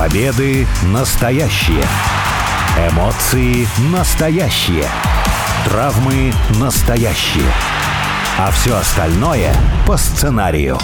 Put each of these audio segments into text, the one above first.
Победы настоящие. Эмоции настоящие. Травмы настоящие. А все остальное по сценарию.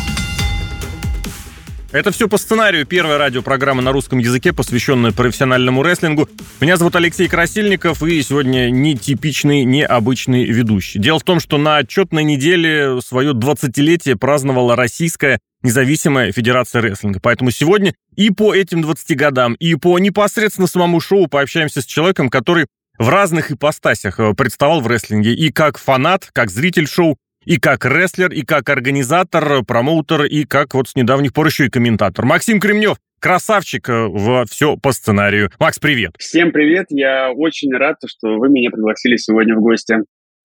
Это все по сценарию. Первая радиопрограмма на русском языке, посвященная профессиональному рестлингу. Меня зовут Алексей Красильников, и сегодня нетипичный, необычный ведущий. Дело в том, что на отчетной неделе свое 20-летие праздновала Российская независимая федерация рестлинга. Поэтому сегодня и по этим 20 годам, и по непосредственно самому шоу пообщаемся с человеком, который в разных ипостасях э, представал в рестлинге. И как фанат, как зритель шоу, и как рестлер, и как организатор, промоутер, и как вот с недавних пор еще и комментатор. Максим Кремнев, красавчик э, в все по сценарию. Макс, привет. Всем привет, я очень рад, что вы меня пригласили сегодня в гости.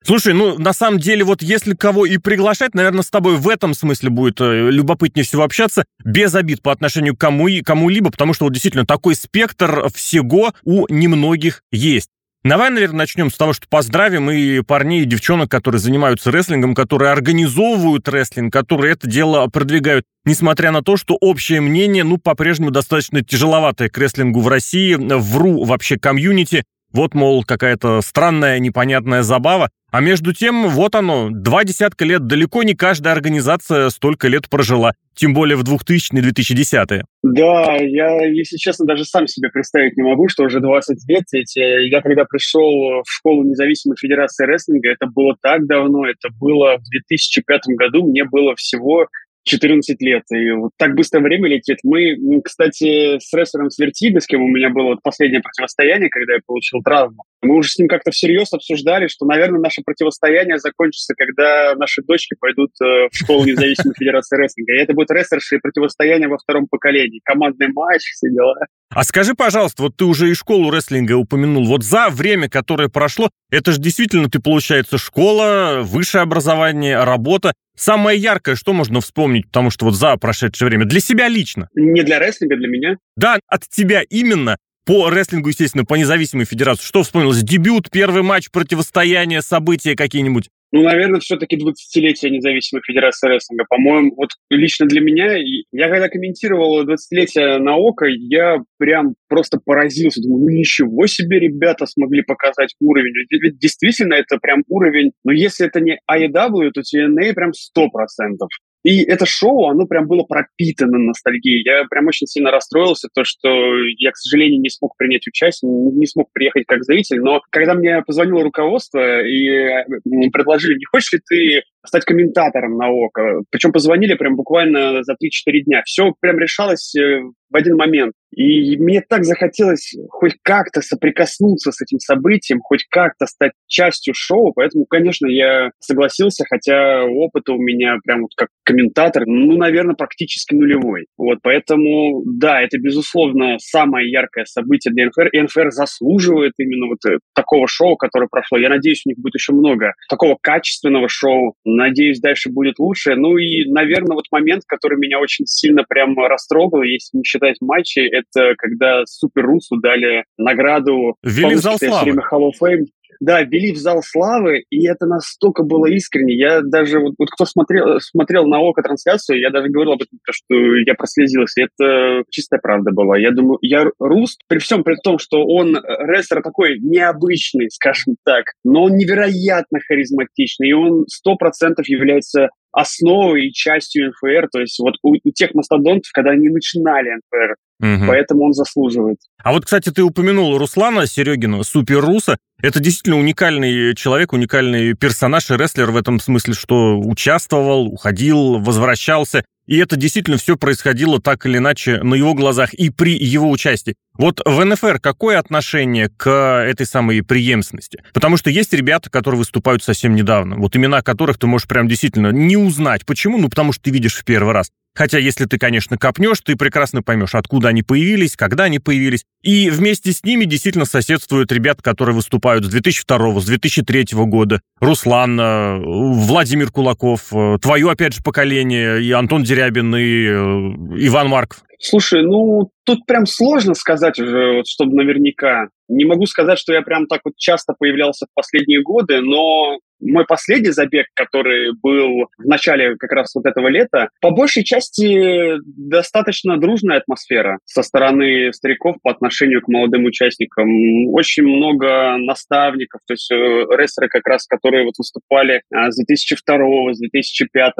Слушай, ну, на самом деле, вот если кого и приглашать, наверное, с тобой в этом смысле будет э, любопытнее всего общаться, без обид по отношению к кому и кому-либо, потому что вот действительно такой спектр всего у немногих есть. Давай, наверное, начнем с того, что поздравим и парней, и девчонок, которые занимаются рестлингом, которые организовывают рестлинг, которые это дело продвигают. Несмотря на то, что общее мнение, ну, по-прежнему достаточно тяжеловатое к рестлингу в России, вру вообще комьюнити. Вот, мол, какая-то странная, непонятная забава. А между тем, вот оно, два десятка лет, далеко не каждая организация столько лет прожила, тем более в 2000-2010-е. Да, я, если честно, даже сам себе представить не могу, что уже 20 лет. Эти, я когда пришел в школу независимой федерации рестлинга, это было так давно, это было в 2005 году, мне было всего 14 лет. И вот так быстро время летит. Мы, кстати, с рестлером Свертиго, с кем у меня было вот последнее противостояние, когда я получил травму, мы уже с ним как-то всерьез обсуждали, что, наверное, наше противостояние закончится, когда наши дочки пойдут э, в школу независимой федерации рестлинга. И это будет рестлерши противостояние во втором поколении. Командный матч, все дела. А скажи, пожалуйста, вот ты уже и школу рестлинга упомянул. Вот за время, которое прошло, это же действительно, ты, получается, школа, высшее образование, работа. Самое яркое, что можно вспомнить, потому что вот за прошедшее время, для себя лично. Не для рестлинга, для меня. Да, от тебя именно. По рестлингу, естественно, по независимой федерации. Что вспомнилось? Дебют, первый матч, противостояние, события какие-нибудь? Ну, наверное, все-таки 20-летие независимой федерации рестлинга. По-моему, вот лично для меня, я когда комментировал 20-летие на ОКО, я прям просто поразился. Думаю, ну ничего себе ребята смогли показать уровень. Ведь действительно это прям уровень, но если это не AEW, то TNA прям 100%. И это шоу, оно прям было пропитано ностальгией. Я прям очень сильно расстроился, то, что я, к сожалению, не смог принять участие, не смог приехать как зритель. Но когда мне позвонило руководство и предложили, не хочешь ли ты стать комментатором на ОКО. Причем позвонили прям буквально за 3-4 дня. Все прям решалось э, в один момент. И мне так захотелось хоть как-то соприкоснуться с этим событием, хоть как-то стать частью шоу, поэтому, конечно, я согласился, хотя опыт у меня прям вот как комментатор, ну, наверное, практически нулевой. Вот, поэтому, да, это, безусловно, самое яркое событие для НФР, и НФР заслуживает именно вот э, такого шоу, которое прошло. Я надеюсь, у них будет еще много такого качественного шоу. Надеюсь, дальше будет лучше. Ну и, наверное, вот момент, который меня очень сильно прям растрогал, если не считать матчи, это когда Супер Русу дали награду Ввели в зал славы. Hall of Fame. Да, ввели в зал славы, и это настолько было искренне. Я даже, вот, вот кто смотрел, смотрел на око трансляцию, я даже говорил об этом, что я прослезился. Это чистая правда была. Я думаю, я Руст, при всем при том, что он э, рестлер такой необычный, скажем так, но он невероятно харизматичный, и он сто процентов является основой и частью НФР. То есть вот у, у тех мастодонтов, когда они начинали НФР, Угу. Поэтому он заслуживает. А вот, кстати, ты упомянул Руслана Серегина, супер руса. Это действительно уникальный человек, уникальный персонаж и рестлер в этом смысле, что участвовал, уходил, возвращался. И это действительно все происходило так или иначе на его глазах и при его участии. Вот в НФР какое отношение к этой самой преемственности? Потому что есть ребята, которые выступают совсем недавно, вот имена которых ты можешь прям действительно не узнать. Почему? Ну, потому что ты видишь в первый раз. Хотя, если ты, конечно, копнешь, ты прекрасно поймешь, откуда они появились, когда они появились. И вместе с ними действительно соседствуют ребята, которые выступают с 2002, с 2003 года. Руслан, э, Владимир Кулаков, э, твое, опять же, поколение, и Антон Дерябин, и э, Иван Марков. Слушай, ну, тут прям сложно сказать уже, вот, чтобы наверняка. Не могу сказать, что я прям так вот часто появлялся в последние годы, но мой последний забег, который был в начале как раз вот этого лета, по большей части достаточно дружная атмосфера со стороны стариков по отношению к молодым участникам. Очень много наставников, то есть э, рестлеры как раз, которые вот выступали а, с 2002 с 2005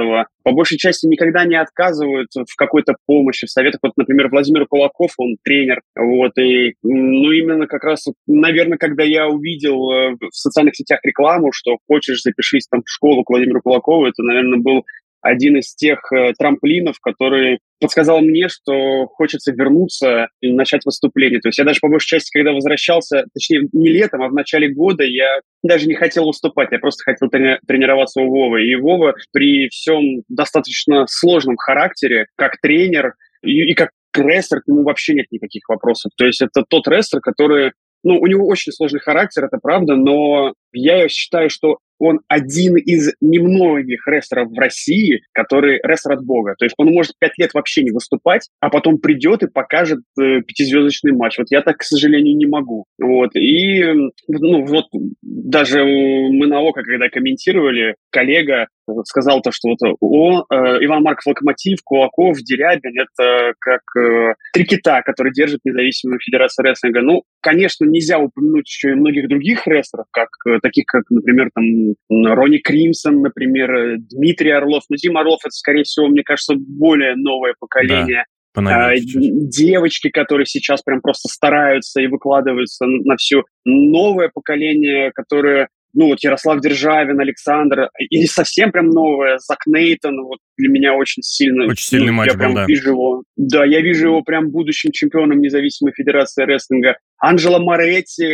по большей части никогда не отказывают в какой-то помощи, в советах. Вот, например, Владимир Кулаков, он тренер, вот, и, ну, именно как раз, наверное, когда я увидел э, в социальных сетях рекламу, что хочешь, запишись там в школу к Владимиру Кулакову, это, наверное, был один из тех э, трамплинов, который подсказал мне, что хочется вернуться и начать выступление. То есть я даже по большей части, когда возвращался, точнее, не летом, а в начале года, я даже не хотел выступать, я просто хотел трени- тренироваться у Вовы. И Вова при всем достаточно сложном характере, как тренер и, и как рестлер, к нему вообще нет никаких вопросов. То есть это тот рестлер, который ну, у него очень сложный характер, это правда, но я считаю, что он один из немногих рестлеров в России, который рестлер от бога. То есть он может пять лет вообще не выступать, а потом придет и покажет э, пятизвездочный матч. Вот я так, к сожалению, не могу. Вот. И ну, вот даже мы на ОКО, когда комментировали, коллега сказал то, что вот о, э, Иван Марков Локомотив, Кулаков, Дерябин, это как э, три кита, которые держат независимую федерацию рестлинга. Ну, конечно, нельзя упомянуть еще и многих других рестлеров, как, э, таких как, например, там Ронни Кримсон, например, э, Дмитрий Орлов. Но Дима Орлов, это, скорее всего, мне кажется, более новое поколение. Да. А, девочки, которые сейчас прям просто стараются и выкладываются на, всю новое поколение, которое ну, вот Ярослав Державин, Александр, и совсем прям новое, Зак Нейтон, вот для меня очень сильно. Очень сильный ну, матч я прям да. вижу его, да, я вижу его прям будущим чемпионом независимой федерации рестлинга. Анджело Моретти,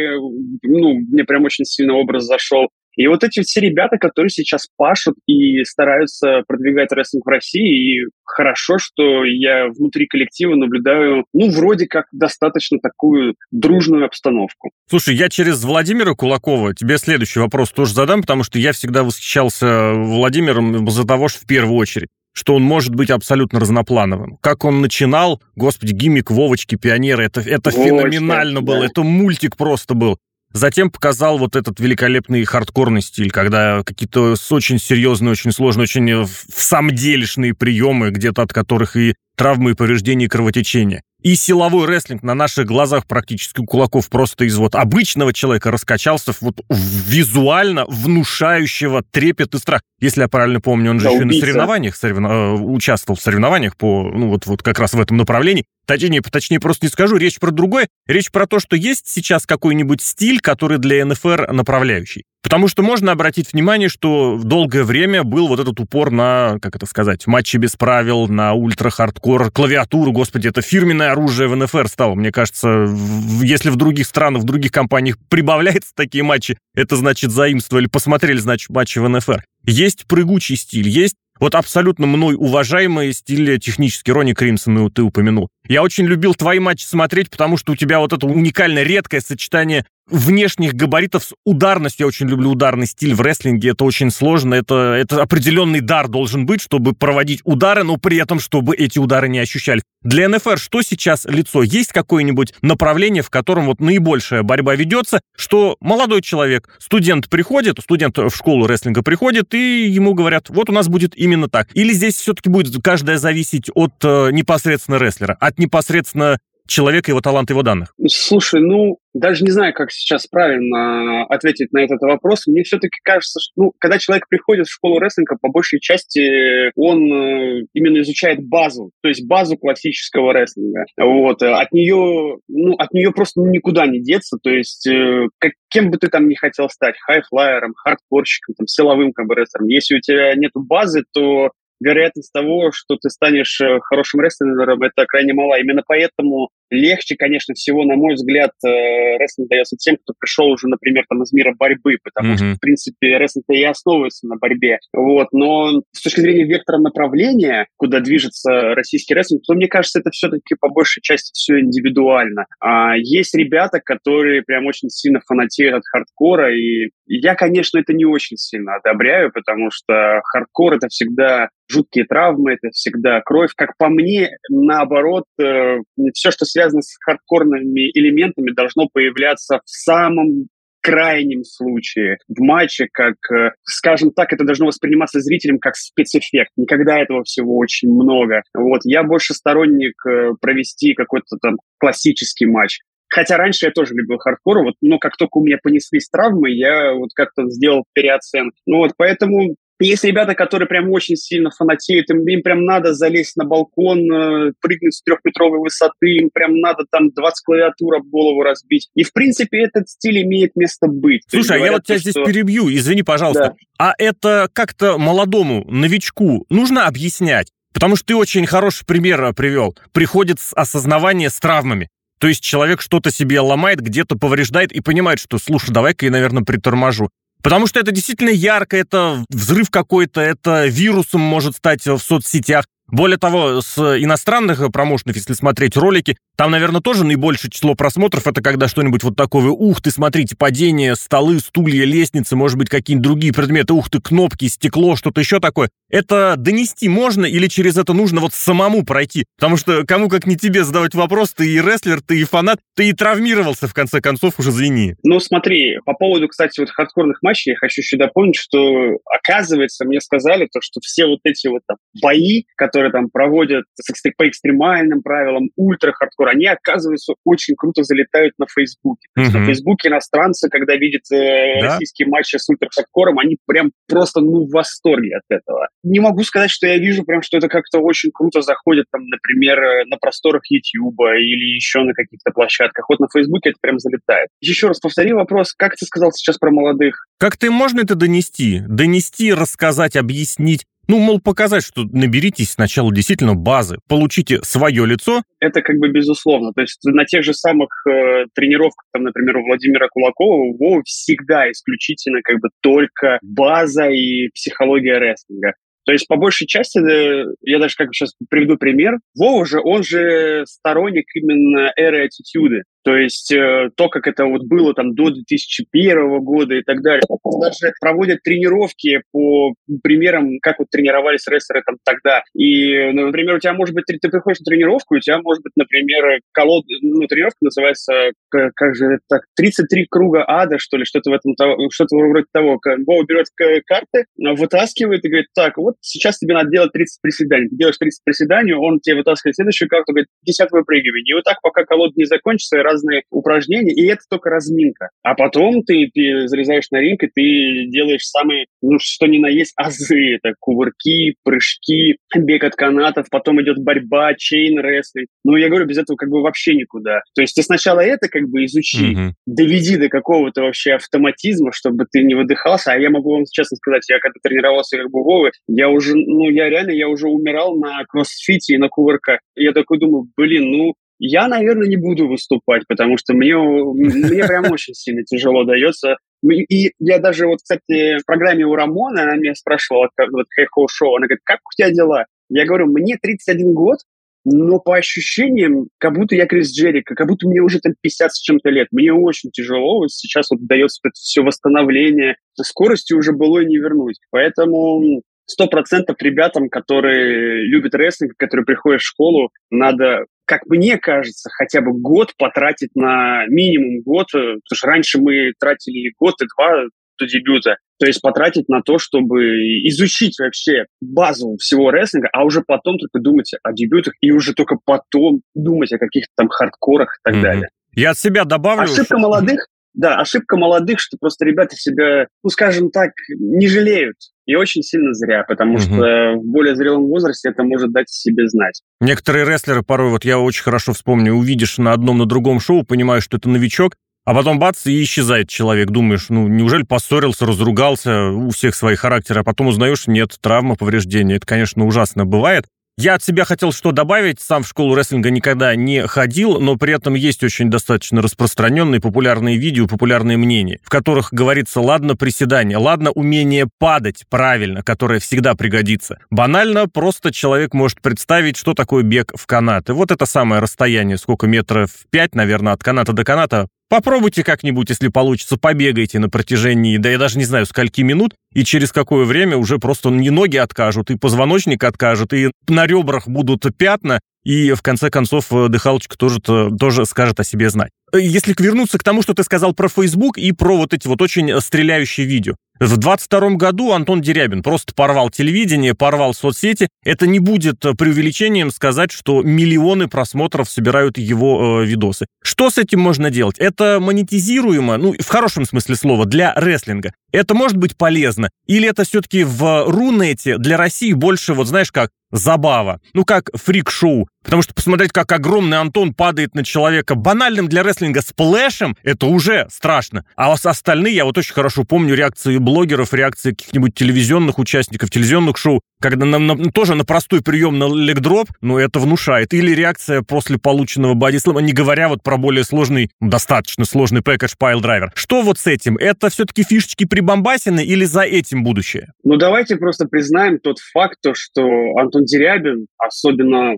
ну, мне прям очень сильно образ зашел. И вот эти все ребята, которые сейчас пашут и стараются продвигать рестлинг в России, и хорошо, что я внутри коллектива наблюдаю, ну, вроде как достаточно такую дружную обстановку. Слушай, я через Владимира Кулакова тебе следующий вопрос тоже задам, потому что я всегда восхищался Владимиром за того, что в первую очередь что он может быть абсолютно разноплановым. Как он начинал, господи, гиммик Вовочки, пионеры, это, это Вовочка, феноменально да. было, это мультик просто был. Затем показал вот этот великолепный хардкорный стиль, когда какие-то очень серьезные, очень сложные, очень в самделишные приемы, где-то от которых и травмы, и повреждения, и кровотечения. И силовой рестлинг на наших глазах практически у кулаков просто из вот обычного человека раскачался вот визуально внушающего трепет и страх. Если я правильно помню, он же да, еще убийца. на соревнованиях соревно... Э, участвовал в соревнованиях по, ну вот, вот как раз в этом направлении. Точнее, точнее, просто не скажу, речь про другое. Речь про то, что есть сейчас какой-нибудь стиль, который для НФР направляющий. Потому что можно обратить внимание, что долгое время был вот этот упор на, как это сказать, матчи без правил, на ультра-хардкор, клавиатуру, господи, это фирменное оружие в НФР стало. Мне кажется, если в других странах, в других компаниях прибавляются такие матчи, это значит заимствовали, посмотрели, значит, матчи в НФР. Есть прыгучий стиль, есть вот абсолютно мной уважаемый стиль технический Ронни Кримсон, ты упомянул. Я очень любил твои матчи смотреть, потому что у тебя вот это уникальное, редкое сочетание внешних габаритов с ударностью. Я очень люблю ударный стиль в рестлинге. Это очень сложно. Это, это определенный дар должен быть, чтобы проводить удары, но при этом, чтобы эти удары не ощущались. Для НФР что сейчас лицо? Есть какое-нибудь направление, в котором вот наибольшая борьба ведется, что молодой человек, студент приходит, студент в школу рестлинга приходит, и ему говорят, вот у нас будет именно так. Или здесь все-таки будет каждая зависеть от э, непосредственно рестлера, от непосредственно человека, его талант, его данных? Слушай, ну, даже не знаю, как сейчас правильно ответить на этот вопрос. Мне все-таки кажется, что ну, когда человек приходит в школу рестлинга, по большей части он э, именно изучает базу, то есть базу классического рестлинга. Вот. От нее, ну, от нее просто никуда не деться. То есть э, как, кем бы ты там ни хотел стать, хайфлайером, хардкорщиком, там, силовым как бы рестлером, если у тебя нет базы, то вероятность того, что ты станешь э, хорошим рестлером, это крайне мала. Именно поэтому легче, конечно, всего, на мой взгляд, э, рестлинг дается тем, кто пришел уже, например, там, из мира борьбы, потому mm-hmm. что, в принципе, рестлинг и основывается на борьбе. Вот. Но с точки зрения вектора направления, куда движется российский рестлинг, то, мне кажется, это все-таки по большей части все индивидуально. А есть ребята, которые прям очень сильно фанатеют от хардкора, и я, конечно, это не очень сильно одобряю, потому что хардкор — это всегда жуткие травмы, это всегда кровь. Как по мне, наоборот, э, все, что связано с хардкорными элементами, должно появляться в самом крайнем случае, в матче, как, э, скажем так, это должно восприниматься зрителем как спецэффект. Никогда этого всего очень много. Вот, я больше сторонник э, провести какой-то там классический матч. Хотя раньше я тоже любил хардкор, вот, но как только у меня понеслись травмы, я вот как-то сделал переоценку. Ну вот, поэтому есть ребята, которые прям очень сильно фанатеют, им, им прям надо залезть на балкон, э, прыгнуть с трехметровой высоты, им прям надо там 20 клавиатур об голову разбить. И, в принципе, этот стиль имеет место быть. Слушай, а я вот тебя что... здесь перебью, извини, пожалуйста. Да. А это как-то молодому новичку нужно объяснять? Потому что ты очень хороший пример привел. Приходит осознавание с травмами. То есть человек что-то себе ломает, где-то повреждает и понимает, что, слушай, давай-ка я, наверное, приторможу. Потому что это действительно ярко, это взрыв какой-то, это вирусом может стать в соцсетях. Более того, с иностранных промоушенов, если смотреть ролики, там, наверное, тоже наибольшее число просмотров, это когда что-нибудь вот такое, ух ты, смотрите, падение, столы, стулья, лестницы, может быть, какие-нибудь другие предметы, ух ты, кнопки, стекло, что-то еще такое. Это донести можно или через это нужно вот самому пройти? Потому что кому как не тебе задавать вопрос, ты и рестлер, ты и фанат, ты и травмировался, в конце концов, уже извини. Ну, смотри, по поводу, кстати, вот хардкорных матчей, я хочу еще дополнить, что, оказывается, мне сказали то, что все вот эти вот там бои, которые там проводят по экстремальным правилам, ультра-хардкор, хардкор, они, оказывается, очень круто залетают на Фейсбуке. То есть на Фейсбуке иностранцы, когда видят э, да? российские матчи с ультра-хардкором, они прям просто, ну, в восторге от этого. Не могу сказать, что я вижу прям, что это как-то очень круто заходит, там, например, э, на просторах YouTube или еще на каких-то площадках. Вот на Фейсбуке это прям залетает. Еще раз повтори вопрос, как ты сказал сейчас про молодых? Как ты можно это донести? Донести, рассказать, объяснить? Ну, мол, показать, что наберитесь сначала действительно базы, получите свое лицо. Это как бы безусловно. То есть на тех же самых э, тренировках, там, например, у Владимира Кулакова, у всегда исключительно как бы только база и психология рестлинга. То есть, по большей части, э, я даже как сейчас приведу пример, Вова же, он же сторонник именно эры аттитюды. То есть э, то, как это вот было там до 2001 года и так далее. Даже проводят тренировки по примерам, как вот тренировались рестлеры там тогда. И, ну, например, у тебя может быть, ты приходишь на тренировку, у тебя может быть, например, колод... ну, тренировка называется, как, как же так, 33 круга ада, что ли, что-то в этом, что-то вроде того. Вова берет карты, вытаскивает и говорит, так, вот сейчас тебе надо делать 30 приседаний. Ты делаешь 30 приседаний, он тебе вытаскивает следующую карту, говорит, 50 выпрыгиваний. И вот так, пока колода не закончится, раз разные упражнения, и это только разминка. А потом ты, ты залезаешь на ринг, и ты делаешь самые, ну, что ни на есть, азы. Это кувырки, прыжки, бег от канатов, потом идет борьба, чейн, рестлинг. Ну, я говорю, без этого как бы вообще никуда. То есть ты сначала это как бы изучи, mm-hmm. доведи до какого-то вообще автоматизма, чтобы ты не выдыхался. А я могу вам честно сказать, я когда тренировался как бы Вовы, я уже, ну, я реально, я уже умирал на кроссфите и на кувырках. Я такой думаю, блин, ну, я, наверное, не буду выступать, потому что мне, мне прям очень сильно тяжело дается. И я даже вот, кстати, в программе у Рамона, она меня спрашивала, вот Хэйхоу шоу, она говорит, как у тебя дела? Я говорю, мне 31 год, но по ощущениям, как будто я Крис Джерика, как будто мне уже там 50 с чем-то лет. Мне очень тяжело, вот сейчас вот дается это все восстановление, скорости уже было не вернуть. Поэтому сто процентов ребятам, которые любят рестлинг, которые приходят в школу, надо как мне кажется, хотя бы год потратить на минимум год, э, потому что раньше мы тратили год и два до дебюта. То есть потратить на то, чтобы изучить вообще базу всего рестлинга, а уже потом только думать о дебютах и уже только потом думать о каких-то там хардкорах и так mm-hmm. далее. Я от себя добавлю... Ошибка что... молодых, да, ошибка молодых, что просто ребята себя, ну, скажем так, не жалеют. И очень сильно зря, потому угу. что в более зрелом возрасте это может дать себе знать. Некоторые рестлеры порой, вот я очень хорошо вспомню, увидишь на одном, на другом шоу, понимаешь, что это новичок, а потом бац, и исчезает человек. Думаешь, ну, неужели поссорился, разругался у всех своих характеров, а потом узнаешь, нет, травма, повреждения. Это, конечно, ужасно бывает. Я от себя хотел что добавить. Сам в школу рестлинга никогда не ходил, но при этом есть очень достаточно распространенные популярные видео, популярные мнения, в которых говорится, ладно, приседание, ладно, умение падать правильно, которое всегда пригодится. Банально, просто человек может представить, что такое бег в канат. И вот это самое расстояние, сколько метров пять, наверное, от каната до каната, Попробуйте как-нибудь, если получится, побегайте на протяжении, да я даже не знаю, скольки минут, и через какое время уже просто не ноги откажут, и позвоночник откажет, и на ребрах будут пятна, и в конце концов э, дыхалочка тоже, тоже скажет о себе знать. Э, если вернуться к тому, что ты сказал про Facebook и про вот эти вот очень э, стреляющие видео. В 22 году Антон Дерябин просто порвал телевидение, порвал соцсети. Это не будет преувеличением сказать, что миллионы просмотров собирают его э, видосы. Что с этим можно делать? Это монетизируемо, ну, в хорошем смысле слова, для рестлинга. Это может быть полезно? Или это все-таки в Рунете для России больше, вот знаешь как, забава? Ну, как фрик-шоу. Потому что посмотреть, как огромный Антон падает на человека банальным для рестлинга сплэшем, это уже страшно. А остальные, я вот очень хорошо помню реакции блогеров, реакции каких-нибудь телевизионных участников, телевизионных шоу, когда на, на, тоже на простой прием на легдроп, ну, это внушает. Или реакция после полученного бодислэма, не говоря вот про более сложный, достаточно сложный package piledriver. Что вот с этим? Это все-таки фишечки прибамбасины или за этим будущее? Ну, давайте просто признаем тот факт, то, что Антон Дерябин, особенно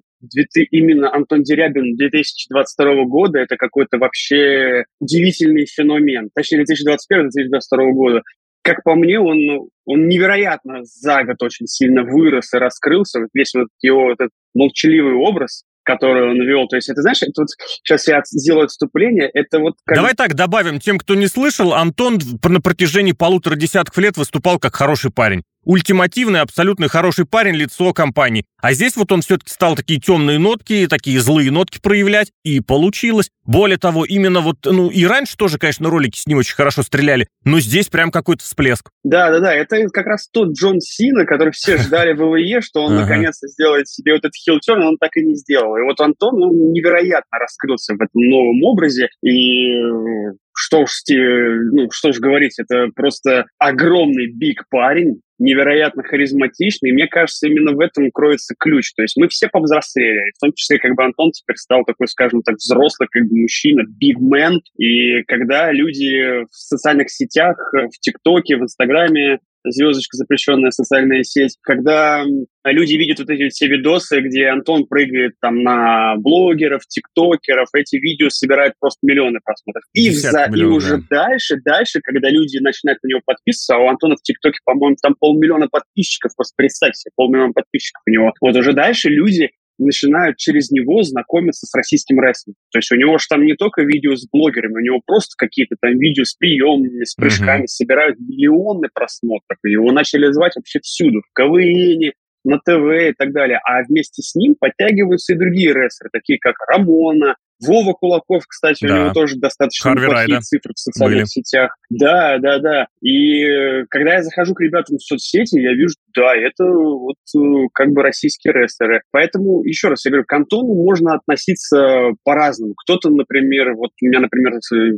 именно Антон Дерябин 2022 года это какой-то вообще удивительный феномен. Точнее, 2021-2022 года. Как по мне, он, он невероятно за год очень сильно вырос и раскрылся. Вот весь вот его этот молчаливый образ, который он вел. То есть, это, знаешь, тут сейчас я сделаю отступление, это вот... Как... Давай так добавим, тем, кто не слышал, Антон на протяжении полутора десятков лет выступал как хороший парень ультимативный, абсолютно хороший парень, лицо компании. А здесь вот он все-таки стал такие темные нотки, такие злые нотки проявлять, и получилось. Более того, именно вот, ну и раньше тоже, конечно, ролики с ним очень хорошо стреляли, но здесь прям какой-то всплеск. Да, да, да, это как раз тот Джон Сина, который все ждали в ВВЕ, что он наконец-то сделает себе вот этот хилтерн, он так и не сделал. И вот Антон ну, невероятно раскрылся в этом новом образе, и что ж, ну, что ж говорить, это просто огромный биг парень, невероятно харизматичный. И мне кажется, именно в этом кроется ключ. То есть мы все повзрослели, в том числе как бы Антон теперь стал такой, скажем так, взрослый как бы мужчина, man. И когда люди в социальных сетях, в ТикТоке, в Инстаграме звездочка запрещенная социальная сеть, когда люди видят вот эти все видосы, где Антон прыгает там на блогеров, тиктокеров, эти видео собирают просто миллионы просмотров. И, за, миллионов, и уже да. дальше, дальше, когда люди начинают на него подписываться, а у Антона в ТикТоке, по-моему, там полмиллиона подписчиков, просто представь себе, полмиллиона подписчиков у него. Вот уже дальше люди начинают через него знакомиться с российским рестлингом. То есть у него же там не только видео с блогерами, у него просто какие-то там видео с приемами, с прыжками uh-huh. собирают миллионы просмотров. И его начали звать вообще всюду, в КВН, на ТВ и так далее. А вместе с ним подтягиваются и другие рестлеры, такие как Рамона, Вова Кулаков, кстати, да. у него тоже достаточно Харви неплохие Райда. цифры в социальных Были. сетях. Да, да, да. И э, когда я захожу к ребятам в соцсети, я вижу, да, это вот э, как бы российские рестлеры. Поэтому, еще раз, я говорю, к Антону можно относиться по-разному. Кто-то, например, вот у меня, например,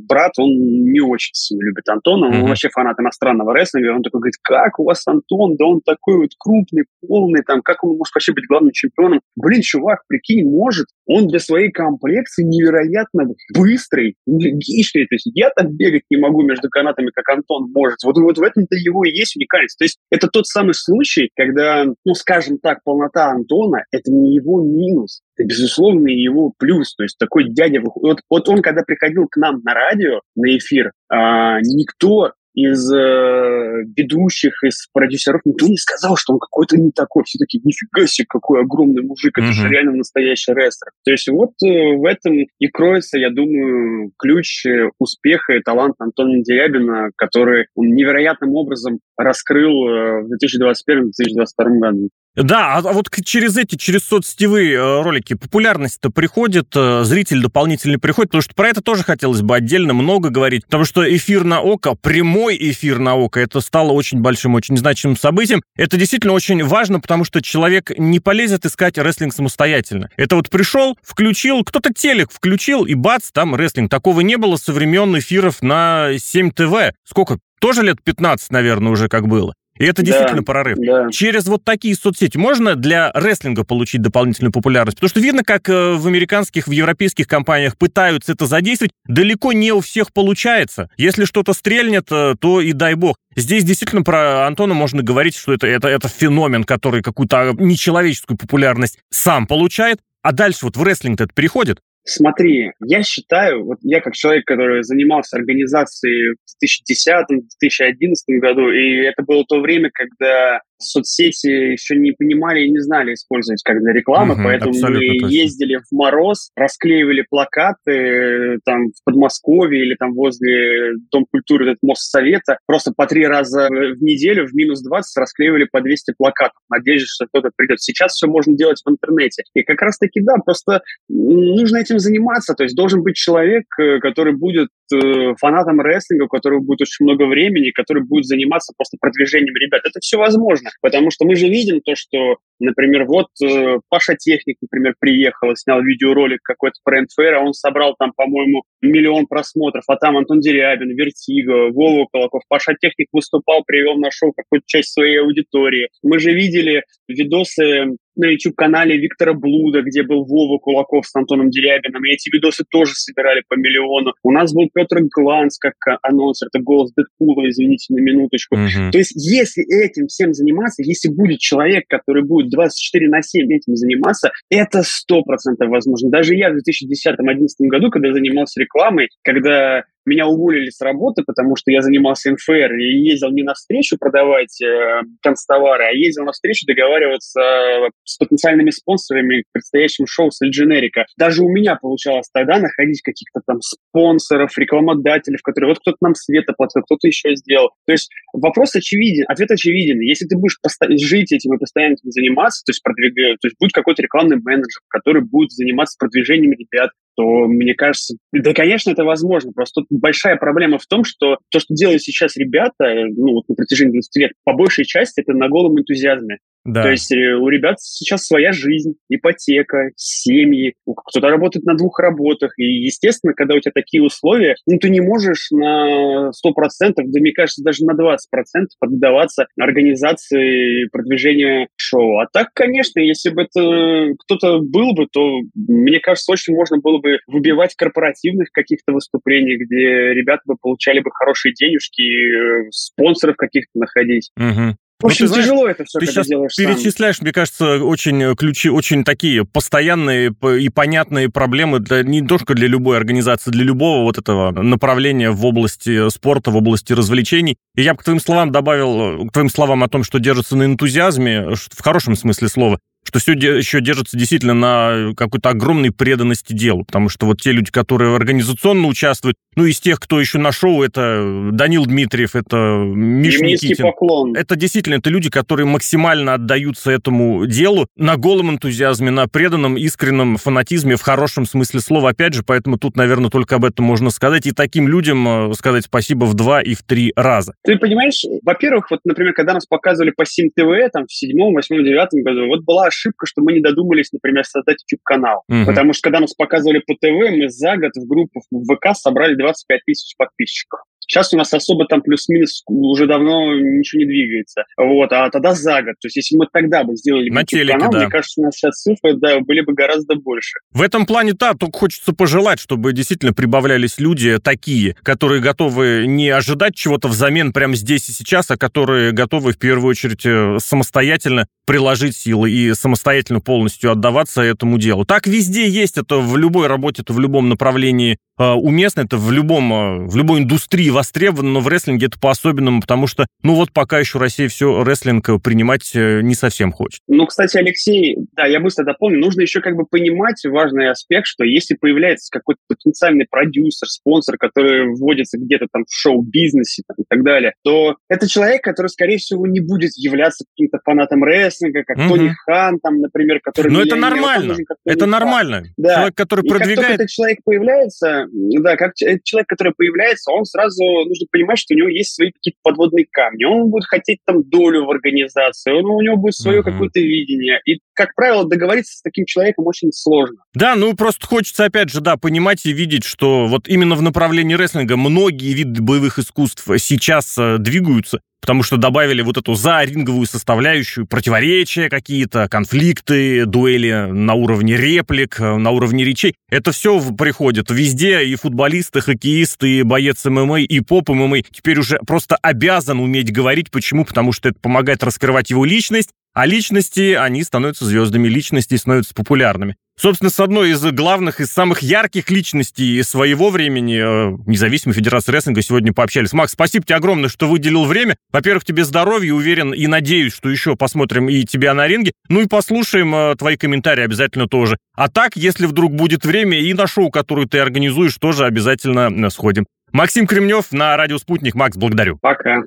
брат, он не очень сильно любит Антона, он mm-hmm. вообще фанат иностранного рестлинга, он такой говорит, как у вас Антон, да он такой вот крупный, полный, там, как он может вообще быть главным чемпионом? Блин, чувак, прикинь, может, он для своей комплекции невероятно быстрый, энергичный. То есть я так бегать не могу между канатами, как Антон может. Вот, вот в этом-то его и есть уникальность. То есть это тот самый случай, когда, ну, скажем так, полнота Антона — это не его минус, это, безусловно, его плюс. То есть такой дядя... Вот, вот он, когда приходил к нам на радио, на эфир, а, никто из э, ведущих, из продюсеров, никто не сказал, что он какой-то не такой. Все таки нифига себе, какой огромный мужик, это uh-huh. же реально настоящий рестлер. То есть вот э, в этом и кроется, я думаю, ключ э, успеха и талант Антона Дерябина, который он невероятным образом раскрыл э, в 2021-2022 году. Да, а вот через эти, через соцсетевые э, ролики популярность-то приходит, э, зритель дополнительно приходит, потому что про это тоже хотелось бы отдельно много говорить, потому что эфир на око, прямой эфир на око, это стало очень большим, очень значимым событием. Это действительно очень важно, потому что человек не полезет искать рестлинг самостоятельно. Это вот пришел, включил, кто-то телек включил, и бац, там рестлинг. Такого не было со времен эфиров на 7 ТВ. Сколько? Тоже лет 15, наверное, уже как было. И это действительно да, прорыв. Да. Через вот такие соцсети можно для рестлинга получить дополнительную популярность? Потому что видно, как э, в американских, в европейских компаниях пытаются это задействовать. Далеко не у всех получается. Если что-то стрельнет, э, то и дай бог. Здесь действительно про Антона можно говорить, что это, это, это феномен, который какую-то нечеловеческую популярность сам получает. А дальше вот в рестлинг это переходит. Смотри, я считаю, вот я как человек, который занимался организацией в 2010-2011 году, и это было то время, когда соцсети еще не понимали и не знали использовать как для рекламы, угу, поэтому мы точно. ездили в мороз, расклеивали плакаты э, там в Подмосковье или там возле Дом культуры, этот мост Совета, просто по три раза в неделю в минус 20 расклеивали по 200 плакатов, надеясь, что кто-то придет. Сейчас все можно делать в интернете. И как раз-таки, да, просто нужно этим заниматься, то есть должен быть человек, э, который будет э, фанатом рестлинга, у которого будет очень много времени, который будет заниматься просто продвижением ребят. Это все возможно, потому что мы же видим то, что, например, вот э, Паша Техник, например, приехал и снял видеоролик какой-то про НФР, а он собрал там, по-моему, миллион просмотров, а там Антон Дерябин, Вертиго, Вова Колоков. Паша Техник выступал, привел на шоу какую-то часть своей аудитории. Мы же видели видосы на YouTube-канале Виктора Блуда, где был Вова Кулаков с Антоном Дерябиным, и эти видосы тоже собирали по миллиону. У нас был Петр Гланс как анонсер, это голос Дэдпула, извините, на минуточку. Uh-huh. То есть если этим всем заниматься, если будет человек, который будет 24 на 7 этим заниматься, это 100% возможно. Даже я в 2010-2011 году, когда занимался рекламой, когда меня уволили с работы, потому что я занимался НФР и ездил не на встречу продавать э, констовары, а ездил на встречу договариваться э, с потенциальными спонсорами к предстоящему шоу с Дженерика. Даже у меня получалось тогда находить каких-то там спонсоров, рекламодателей, которые вот кто-то нам света платил, кто-то еще сделал. То есть вопрос очевиден, ответ очевиден. Если ты будешь жить этим и постоянно этим заниматься, то есть продвигать, то есть будет какой-то рекламный менеджер, который будет заниматься продвижением ребят, то мне кажется, да, конечно, это возможно. Просто большая проблема в том, что то, что делают сейчас ребята, ну, вот на протяжении 20 лет, по большей части это на голом энтузиазме. Да. То есть э, у ребят сейчас своя жизнь, ипотека, семьи, кто-то работает на двух работах. И, естественно, когда у тебя такие условия, ну, ты не можешь на 100%, да мне кажется, даже на 20% поддаваться организации продвижения шоу. А так, конечно, если бы это кто-то был бы, то, мне кажется, очень можно было бы выбивать корпоративных каких-то выступлений, где ребята бы получали бы хорошие денежки, э, спонсоров каких-то находить. Угу. В общем, ну, тяжело знаешь, это все, ты сейчас делаешь перечисляешь, сам. мне кажется, очень э, ключи, очень такие постоянные и понятные проблемы для, не только для любой организации, для любого вот этого направления в области спорта, в области развлечений. И я бы к твоим словам добавил, э, к твоим словам о том, что держится на энтузиазме, в хорошем смысле слова, что все еще держится действительно на какой-то огромной преданности делу, потому что вот те люди, которые организационно участвуют, ну, из тех, кто еще на шоу, это Данил Дмитриев, это Миша Никитин. поклон. Это действительно, это люди, которые максимально отдаются этому делу на голом энтузиазме, на преданном, искреннем фанатизме, в хорошем смысле слова, опять же, поэтому тут, наверное, только об этом можно сказать, и таким людям э, сказать спасибо в два и в три раза. Ты понимаешь, во-первых, вот, например, когда нас показывали по Сим ТВ, там, в седьмом, восьмом, девятом году, вот была ошибка, что мы не додумались, например, создать YouTube-канал. Угу. Потому что когда нас показывали по ТВ, мы за год в группу в ВК собрали 25 тысяч подписчиков. Сейчас у нас особо там плюс-минус уже давно ничего не двигается. Вот, а тогда за год. То есть если мы тогда бы сделали На телеке, канал, да. мне кажется, у нас сейчас цифры да, были бы гораздо больше. В этом плане, да, только хочется пожелать, чтобы действительно прибавлялись люди такие, которые готовы не ожидать чего-то взамен прямо здесь и сейчас, а которые готовы в первую очередь э, самостоятельно приложить силы и самостоятельно полностью отдаваться этому делу. Так везде есть, это в любой работе, это в любом направлении э, уместно, это в любом, э, в любой индустрии востребовано, но в рестлинге это по-особенному, потому что, ну вот пока еще Россия все рестлинг принимать э, не совсем хочет. Ну, кстати, Алексей, да, я быстро дополню, нужно еще как бы понимать важный аспект, что если появляется какой-то потенциальный продюсер, спонсор, который вводится где-то там в шоу-бизнесе там, и так далее, то это человек, который, скорее всего, не будет являться каким-то фанатом рестлинга, как угу. Тони Хан, там, например, который... Но это нормально, это нормально. Да. Человек, который и продвигает... как только этот человек появляется, да, как человек, который появляется, он сразу нужно понимать, что у него есть свои какие-то подводные камни. Он будет хотеть там долю в организации, он, у него будет свое uh-huh. какое-то видение. И, как правило, договориться с таким человеком очень сложно. Да, ну просто хочется, опять же, да, понимать и видеть, что вот именно в направлении рестлинга многие виды боевых искусств сейчас э, двигаются потому что добавили вот эту заринговую составляющую, противоречия какие-то, конфликты, дуэли на уровне реплик, э, на уровне речей. Это все приходит везде, и футболисты, хоккеисты, и боец ММА, и поп ММА теперь уже просто обязан уметь говорить. Почему? Потому что это помогает раскрывать его личность, А личности, они становятся звездами, личности становятся популярными. Собственно, с одной из главных и самых ярких личностей своего времени, э, независимой Федерации рестлинга, сегодня пообщались. Макс, спасибо тебе огромное, что выделил время. Во-первых, тебе здоровья, уверен и надеюсь, что еще посмотрим и тебя на ринге. Ну и послушаем э, твои комментарии обязательно тоже. А так, если вдруг будет время, и на шоу, которое ты организуешь, тоже обязательно э, сходим. Максим Кремнев на радио «Спутник». Макс, благодарю. Пока.